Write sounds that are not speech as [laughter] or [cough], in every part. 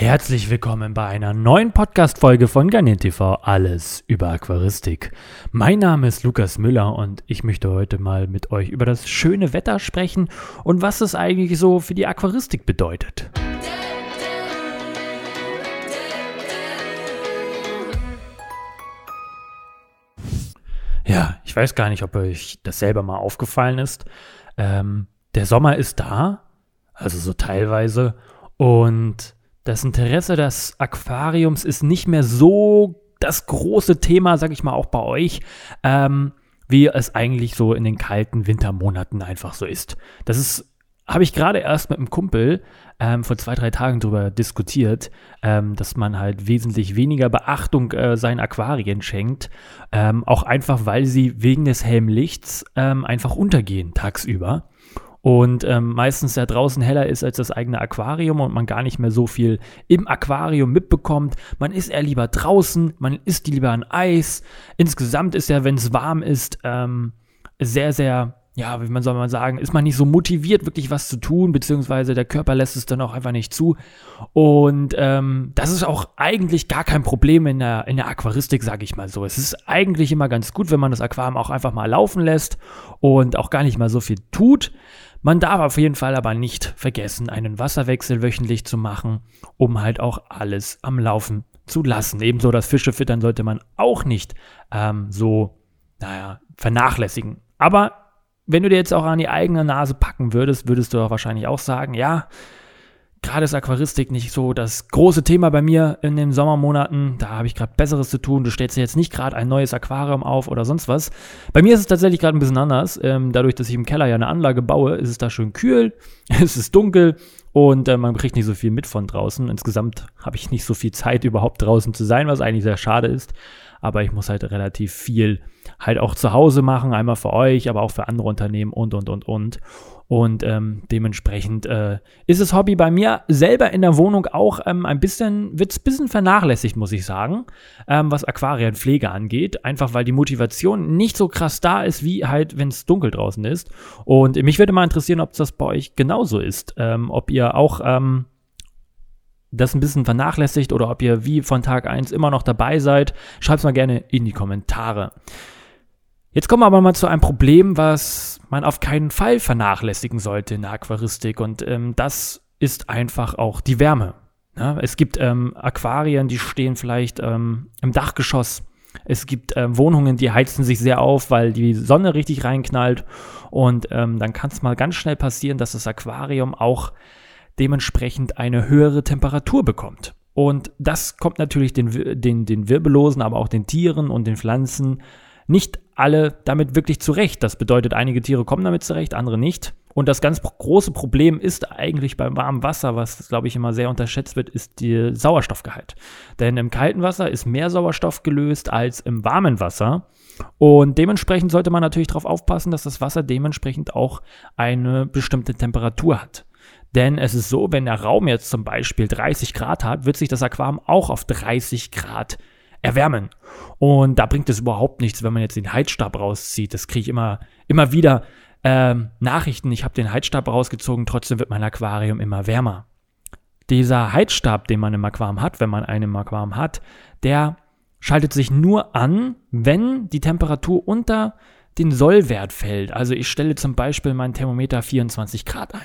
Herzlich willkommen bei einer neuen Podcast-Folge von Garnier TV. Alles über Aquaristik. Mein Name ist Lukas Müller und ich möchte heute mal mit euch über das schöne Wetter sprechen und was es eigentlich so für die Aquaristik bedeutet. Ja, ich weiß gar nicht, ob euch das selber mal aufgefallen ist. Ähm, der Sommer ist da, also so teilweise, und das Interesse des Aquariums ist nicht mehr so das große Thema, sag ich mal, auch bei euch, ähm, wie es eigentlich so in den kalten Wintermonaten einfach so ist. Das ist, habe ich gerade erst mit einem Kumpel ähm, vor zwei, drei Tagen darüber diskutiert, ähm, dass man halt wesentlich weniger Beachtung äh, seinen Aquarien schenkt, ähm, auch einfach, weil sie wegen des hellen Lichts ähm, einfach untergehen tagsüber und ähm, meistens ja draußen heller ist als das eigene Aquarium und man gar nicht mehr so viel im Aquarium mitbekommt. Man ist eher lieber draußen, man isst lieber ein Eis. Insgesamt ist ja, wenn es warm ist, ähm, sehr, sehr, ja, wie man soll man sagen, ist man nicht so motiviert, wirklich was zu tun, beziehungsweise der Körper lässt es dann auch einfach nicht zu. Und ähm, das ist auch eigentlich gar kein Problem in der, in der Aquaristik, sage ich mal so. Es ist eigentlich immer ganz gut, wenn man das Aquarium auch einfach mal laufen lässt und auch gar nicht mal so viel tut. Man darf auf jeden Fall aber nicht vergessen, einen Wasserwechsel wöchentlich zu machen, um halt auch alles am Laufen zu lassen. Ebenso das Fische füttern sollte man auch nicht ähm, so, naja, vernachlässigen. Aber wenn du dir jetzt auch an die eigene Nase packen würdest, würdest du auch wahrscheinlich auch sagen, ja, gerade ist Aquaristik nicht so das große Thema bei mir in den Sommermonaten. Da habe ich gerade Besseres zu tun. Du stellst dir jetzt nicht gerade ein neues Aquarium auf oder sonst was. Bei mir ist es tatsächlich gerade ein bisschen anders. Ähm, dadurch, dass ich im Keller ja eine Anlage baue, ist es da schön kühl, [laughs] es ist dunkel und äh, man kriegt nicht so viel mit von draußen. Insgesamt habe ich nicht so viel Zeit, überhaupt draußen zu sein, was eigentlich sehr schade ist. Aber ich muss halt relativ viel halt auch zu Hause machen, einmal für euch, aber auch für andere Unternehmen und, und, und, und. Und ähm, dementsprechend äh, ist das Hobby bei mir selber in der Wohnung auch ähm, ein bisschen, wird es ein bisschen vernachlässigt, muss ich sagen, ähm, was Aquarienpflege angeht. Einfach weil die Motivation nicht so krass da ist, wie halt, wenn es dunkel draußen ist. Und mich würde mal interessieren, ob das bei euch genauso ist. Ähm, ob ihr auch ähm, das ein bisschen vernachlässigt oder ob ihr wie von Tag 1 immer noch dabei seid. Schreibt es mal gerne in die Kommentare. Jetzt kommen wir aber mal zu einem Problem, was man auf keinen Fall vernachlässigen sollte in der Aquaristik. Und ähm, das ist einfach auch die Wärme. Ja, es gibt ähm, Aquarien, die stehen vielleicht ähm, im Dachgeschoss. Es gibt äh, Wohnungen, die heizen sich sehr auf, weil die Sonne richtig reinknallt. Und ähm, dann kann es mal ganz schnell passieren, dass das Aquarium auch dementsprechend eine höhere Temperatur bekommt. Und das kommt natürlich den, den, den Wirbellosen, aber auch den Tieren und den Pflanzen nicht alle damit wirklich zurecht. Das bedeutet, einige Tiere kommen damit zurecht, andere nicht. Und das ganz große Problem ist eigentlich beim warmen Wasser, was glaube ich immer sehr unterschätzt wird, ist der Sauerstoffgehalt. Denn im kalten Wasser ist mehr Sauerstoff gelöst als im warmen Wasser. Und dementsprechend sollte man natürlich darauf aufpassen, dass das Wasser dementsprechend auch eine bestimmte Temperatur hat. Denn es ist so, wenn der Raum jetzt zum Beispiel 30 Grad hat, wird sich das Aquarium auch auf 30 Grad erwärmen. Und da bringt es überhaupt nichts, wenn man jetzt den Heizstab rauszieht. Das kriege ich immer, immer wieder ähm, Nachrichten. Ich habe den Heizstab rausgezogen, trotzdem wird mein Aquarium immer wärmer. Dieser Heizstab, den man im Aquarium hat, wenn man einen im Aquarium hat, der schaltet sich nur an, wenn die Temperatur unter den Sollwert fällt. Also ich stelle zum Beispiel mein Thermometer 24 Grad ein.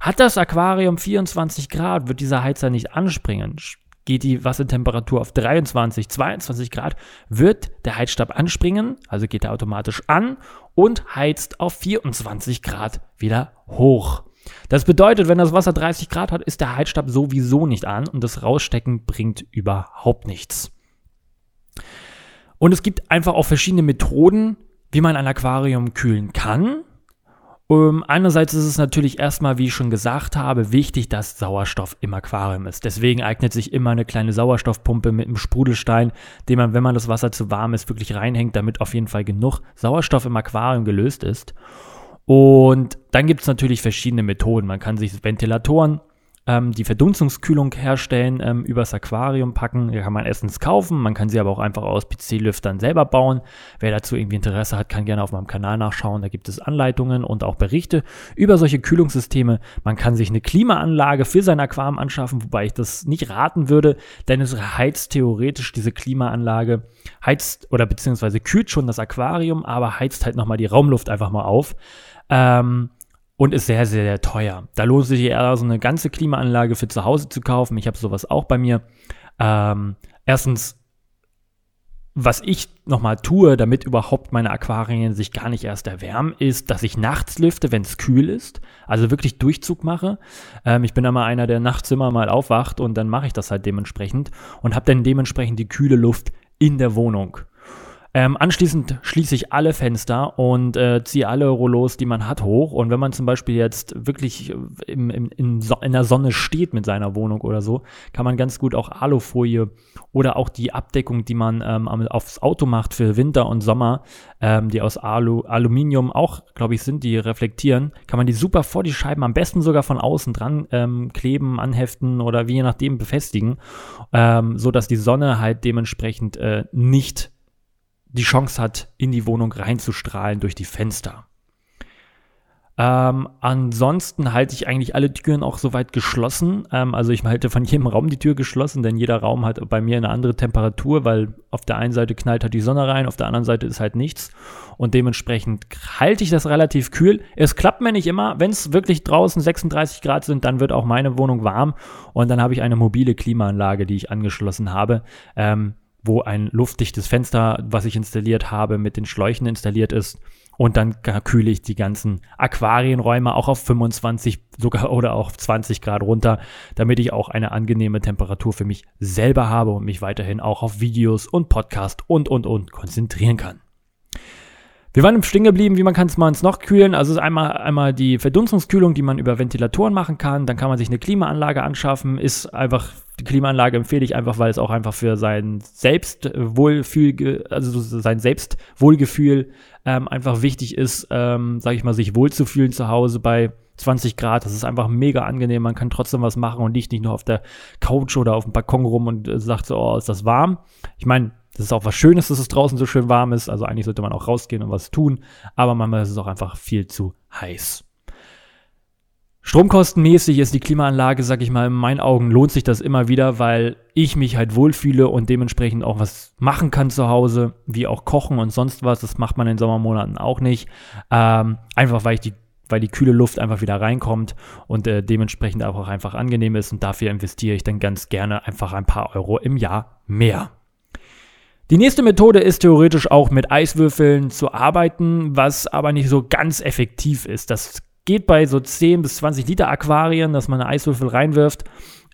Hat das Aquarium 24 Grad, wird dieser Heizer nicht anspringen geht die Wassertemperatur auf 23, 22 Grad, wird der Heizstab anspringen, also geht er automatisch an und heizt auf 24 Grad wieder hoch. Das bedeutet, wenn das Wasser 30 Grad hat, ist der Heizstab sowieso nicht an und das Rausstecken bringt überhaupt nichts. Und es gibt einfach auch verschiedene Methoden, wie man ein Aquarium kühlen kann. Um, ähm, einerseits ist es natürlich erstmal, wie ich schon gesagt habe, wichtig, dass Sauerstoff im Aquarium ist. Deswegen eignet sich immer eine kleine Sauerstoffpumpe mit einem Sprudelstein, den man, wenn man das Wasser zu warm ist, wirklich reinhängt, damit auf jeden Fall genug Sauerstoff im Aquarium gelöst ist. Und dann gibt es natürlich verschiedene Methoden. Man kann sich Ventilatoren ähm, die Verdunstungskühlung herstellen, ähm, übers Aquarium packen. Die kann man erstens kaufen, man kann sie aber auch einfach aus PC-Lüftern selber bauen. Wer dazu irgendwie Interesse hat, kann gerne auf meinem Kanal nachschauen. Da gibt es Anleitungen und auch Berichte über solche Kühlungssysteme. Man kann sich eine Klimaanlage für sein Aquarium anschaffen, wobei ich das nicht raten würde, denn es heizt theoretisch diese Klimaanlage, heizt oder beziehungsweise kühlt schon das Aquarium, aber heizt halt nochmal die Raumluft einfach mal auf. Ähm, und ist sehr, sehr, sehr teuer. Da lohnt sich eher so eine ganze Klimaanlage für zu Hause zu kaufen. Ich habe sowas auch bei mir. Ähm, erstens, was ich nochmal tue, damit überhaupt meine Aquarien sich gar nicht erst erwärmen, ist, dass ich nachts lüfte, wenn es kühl ist. Also wirklich Durchzug mache. Ähm, ich bin immer einer, der nachts immer mal aufwacht und dann mache ich das halt dementsprechend und habe dann dementsprechend die kühle Luft in der Wohnung. Ähm, anschließend schließe ich alle Fenster und äh, ziehe alle Rollos, die man hat, hoch. Und wenn man zum Beispiel jetzt wirklich im, im, in, so in der Sonne steht mit seiner Wohnung oder so, kann man ganz gut auch Alufolie oder auch die Abdeckung, die man ähm, aufs Auto macht für Winter und Sommer, ähm, die aus Alu, Aluminium auch, glaube ich, sind, die reflektieren, kann man die super vor die Scheiben, am besten sogar von außen dran ähm, kleben, anheften oder wie je nachdem befestigen, ähm, so dass die Sonne halt dementsprechend äh, nicht die Chance hat, in die Wohnung reinzustrahlen durch die Fenster. Ähm, ansonsten halte ich eigentlich alle Türen auch soweit geschlossen. Ähm, also ich halte von jedem Raum die Tür geschlossen, denn jeder Raum hat bei mir eine andere Temperatur, weil auf der einen Seite knallt halt die Sonne rein, auf der anderen Seite ist halt nichts. Und dementsprechend halte ich das relativ kühl. Es klappt mir nicht immer. Wenn es wirklich draußen 36 Grad sind, dann wird auch meine Wohnung warm. Und dann habe ich eine mobile Klimaanlage, die ich angeschlossen habe. Ähm, wo ein luftdichtes Fenster, was ich installiert habe, mit den Schläuchen installiert ist. Und dann kühle ich die ganzen Aquarienräume auch auf 25 sogar oder auch 20 Grad runter, damit ich auch eine angenehme Temperatur für mich selber habe und mich weiterhin auch auf Videos und Podcast und und und konzentrieren kann. Wir waren stehen geblieben, wie man kann es mal noch kühlen. Also es ist einmal, einmal die Verdunstungskühlung, die man über Ventilatoren machen kann. Dann kann man sich eine Klimaanlage anschaffen. Ist einfach, die Klimaanlage empfehle ich einfach, weil es auch einfach für sein Selbstwohlfühl, also sein Selbstwohlgefühl ähm, einfach wichtig ist, ähm, sage ich mal, sich wohlzufühlen zu Hause bei 20 Grad. Das ist einfach mega angenehm. Man kann trotzdem was machen und liegt nicht nur auf der Couch oder auf dem Balkon rum und äh, sagt so, oh, ist das warm. Ich meine, das ist auch was Schönes, dass es draußen so schön warm ist. Also eigentlich sollte man auch rausgehen und was tun. Aber manchmal ist es auch einfach viel zu heiß. Stromkostenmäßig ist die Klimaanlage, sag ich mal, in meinen Augen lohnt sich das immer wieder, weil ich mich halt wohlfühle und dementsprechend auch was machen kann zu Hause, wie auch kochen und sonst was. Das macht man in Sommermonaten auch nicht. Ähm, einfach weil ich die weil die kühle Luft einfach wieder reinkommt und äh, dementsprechend auch einfach angenehm ist und dafür investiere ich dann ganz gerne einfach ein paar Euro im Jahr mehr. Die nächste Methode ist theoretisch auch mit Eiswürfeln zu arbeiten, was aber nicht so ganz effektiv ist. Das geht bei so 10 bis 20 Liter Aquarien, dass man eine Eiswürfel reinwirft.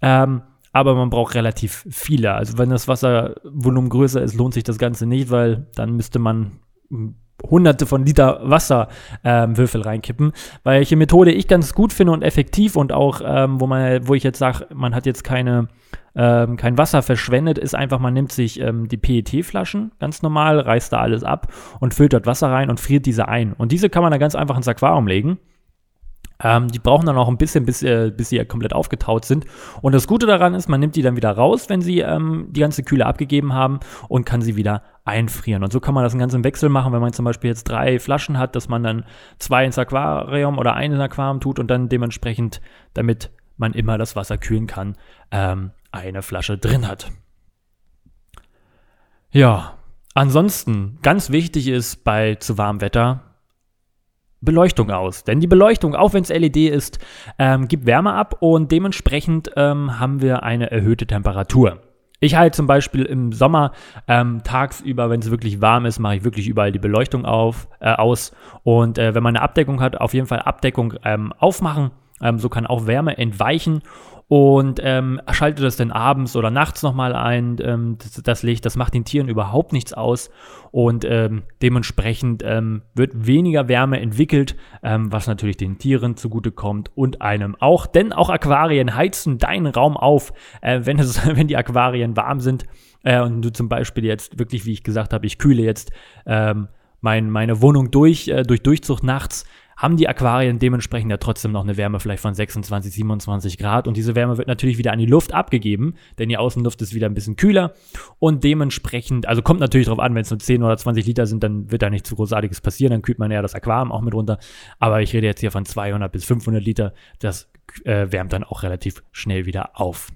Ähm, aber man braucht relativ viele. Also wenn das Wasservolumen größer ist, lohnt sich das Ganze nicht, weil dann müsste man hunderte von Liter Wasserwürfel ähm, reinkippen. Welche Methode ich ganz gut finde und effektiv und auch, ähm, wo man, wo ich jetzt sage, man hat jetzt keine ähm, kein Wasser verschwendet, ist einfach, man nimmt sich ähm, die PET-Flaschen ganz normal, reißt da alles ab und füllt dort Wasser rein und friert diese ein. Und diese kann man dann ganz einfach ins Aquarium legen. Ähm, die brauchen dann auch ein bisschen, bis, äh, bis sie komplett aufgetaut sind. Und das Gute daran ist, man nimmt die dann wieder raus, wenn sie ähm, die ganze Kühle abgegeben haben und kann sie wieder einfrieren. Und so kann man das einen ganzen Wechsel machen, wenn man zum Beispiel jetzt drei Flaschen hat, dass man dann zwei ins Aquarium oder ein ins Aquarium tut und dann dementsprechend, damit man immer das Wasser kühlen kann, ähm, eine Flasche drin hat. Ja, ansonsten ganz wichtig ist bei zu warmem Wetter Beleuchtung aus. Denn die Beleuchtung, auch wenn es LED ist, ähm, gibt Wärme ab und dementsprechend ähm, haben wir eine erhöhte Temperatur. Ich halte zum Beispiel im Sommer ähm, tagsüber, wenn es wirklich warm ist, mache ich wirklich überall die Beleuchtung auf, äh, aus. Und äh, wenn man eine Abdeckung hat, auf jeden Fall Abdeckung ähm, aufmachen. Ähm, so kann auch Wärme entweichen und ähm, schaltet das dann abends oder nachts nochmal ein, ähm, das, das, Licht. Das macht den Tieren überhaupt nichts aus und ähm, dementsprechend ähm, wird weniger Wärme entwickelt, ähm, was natürlich den Tieren zugutekommt und einem auch. Denn auch Aquarien heizen deinen Raum auf, äh, wenn, es, [laughs] wenn die Aquarien warm sind äh, und du zum Beispiel jetzt wirklich, wie ich gesagt habe, ich kühle jetzt ähm, mein, meine Wohnung durch, äh, durch Durchzug nachts haben die Aquarien dementsprechend ja trotzdem noch eine Wärme vielleicht von 26, 27 Grad. Und diese Wärme wird natürlich wieder an die Luft abgegeben, denn die Außenluft ist wieder ein bisschen kühler. Und dementsprechend, also kommt natürlich darauf an, wenn es nur 10 oder 20 Liter sind, dann wird da nichts Großartiges passieren, dann kühlt man eher das Aquarium auch mit runter, aber ich rede jetzt hier von 200 bis 500 Liter, das äh, wärmt dann auch relativ schnell wieder auf.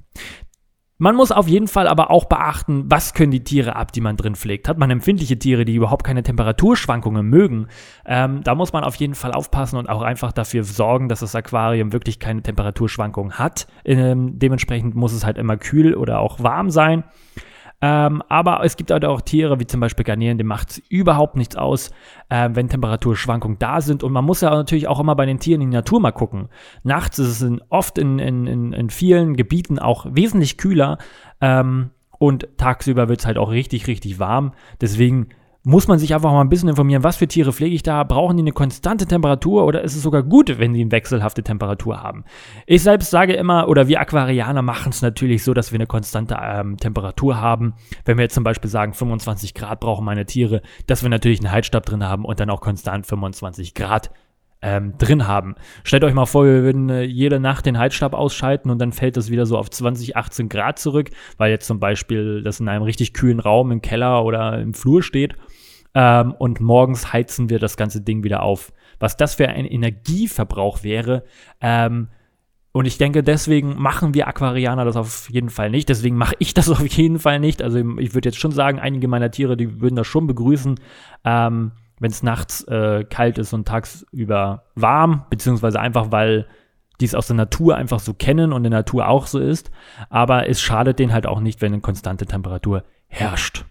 Man muss auf jeden Fall aber auch beachten, was können die Tiere ab, die man drin pflegt. Hat man empfindliche Tiere, die überhaupt keine Temperaturschwankungen mögen, ähm, da muss man auf jeden Fall aufpassen und auch einfach dafür sorgen, dass das Aquarium wirklich keine Temperaturschwankungen hat. Ähm, dementsprechend muss es halt immer kühl oder auch warm sein. Ähm, aber es gibt halt auch Tiere, wie zum Beispiel Garnelen, dem macht es überhaupt nichts aus, äh, wenn Temperaturschwankungen da sind. Und man muss ja natürlich auch immer bei den Tieren in die Natur mal gucken. Nachts ist es in, oft in, in, in, vielen Gebieten auch wesentlich kühler. Ähm, und tagsüber wird es halt auch richtig, richtig warm. Deswegen muss man sich einfach mal ein bisschen informieren, was für Tiere pflege ich da? Brauchen die eine konstante Temperatur oder ist es sogar gut, wenn sie eine wechselhafte Temperatur haben? Ich selbst sage immer, oder wir Aquarianer machen es natürlich so, dass wir eine konstante ähm, Temperatur haben. Wenn wir jetzt zum Beispiel sagen, 25 Grad brauchen meine Tiere, dass wir natürlich einen Heizstab drin haben und dann auch konstant 25 Grad ähm, drin haben. Stellt euch mal vor, wir würden äh, jede Nacht den Heizstab ausschalten und dann fällt das wieder so auf 20, 18 Grad zurück, weil jetzt zum Beispiel das in einem richtig kühlen Raum im Keller oder im Flur steht ähm, und morgens heizen wir das ganze Ding wieder auf. Was das für ein Energieverbrauch wäre. Ähm, und ich denke, deswegen machen wir Aquarianer das auf jeden Fall nicht. Deswegen mache ich das [laughs] auf jeden Fall nicht. Also ich würde jetzt schon sagen, einige meiner Tiere, die würden das schon begrüßen, ähm, wenn es nachts äh, kalt ist und tagsüber warm, beziehungsweise einfach, weil die es aus der Natur einfach so kennen und in der Natur auch so ist. Aber es schadet denen halt auch nicht, wenn eine konstante Temperatur herrscht.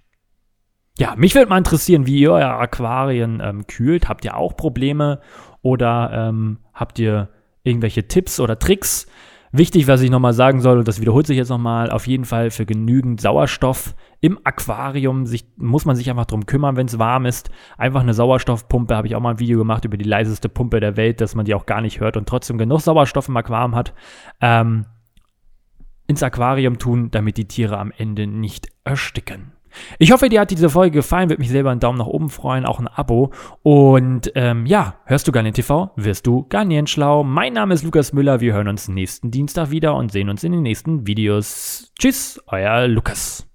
Ja, mich würde mal interessieren, wie ihr euer Aquarien ähm, kühlt. Habt ihr auch Probleme oder ähm, habt ihr irgendwelche Tipps oder Tricks? Wichtig, was ich nochmal sagen soll, und das wiederholt sich jetzt nochmal, auf jeden Fall für genügend Sauerstoff im Aquarium sich, muss man sich einfach drum kümmern, wenn es warm ist. Einfach eine Sauerstoffpumpe, habe ich auch mal ein Video gemacht über die leiseste Pumpe der Welt, dass man die auch gar nicht hört und trotzdem genug Sauerstoff im Aquarium hat. Ähm, ins Aquarium tun, damit die Tiere am Ende nicht ersticken. Ich hoffe, dir hat diese Folge gefallen. Würde mich selber einen Daumen nach oben freuen, auch ein Abo. Und ähm, ja, hörst du Garnier TV, wirst du Garnier schlau. Mein Name ist Lukas Müller. Wir hören uns nächsten Dienstag wieder und sehen uns in den nächsten Videos. Tschüss, euer Lukas.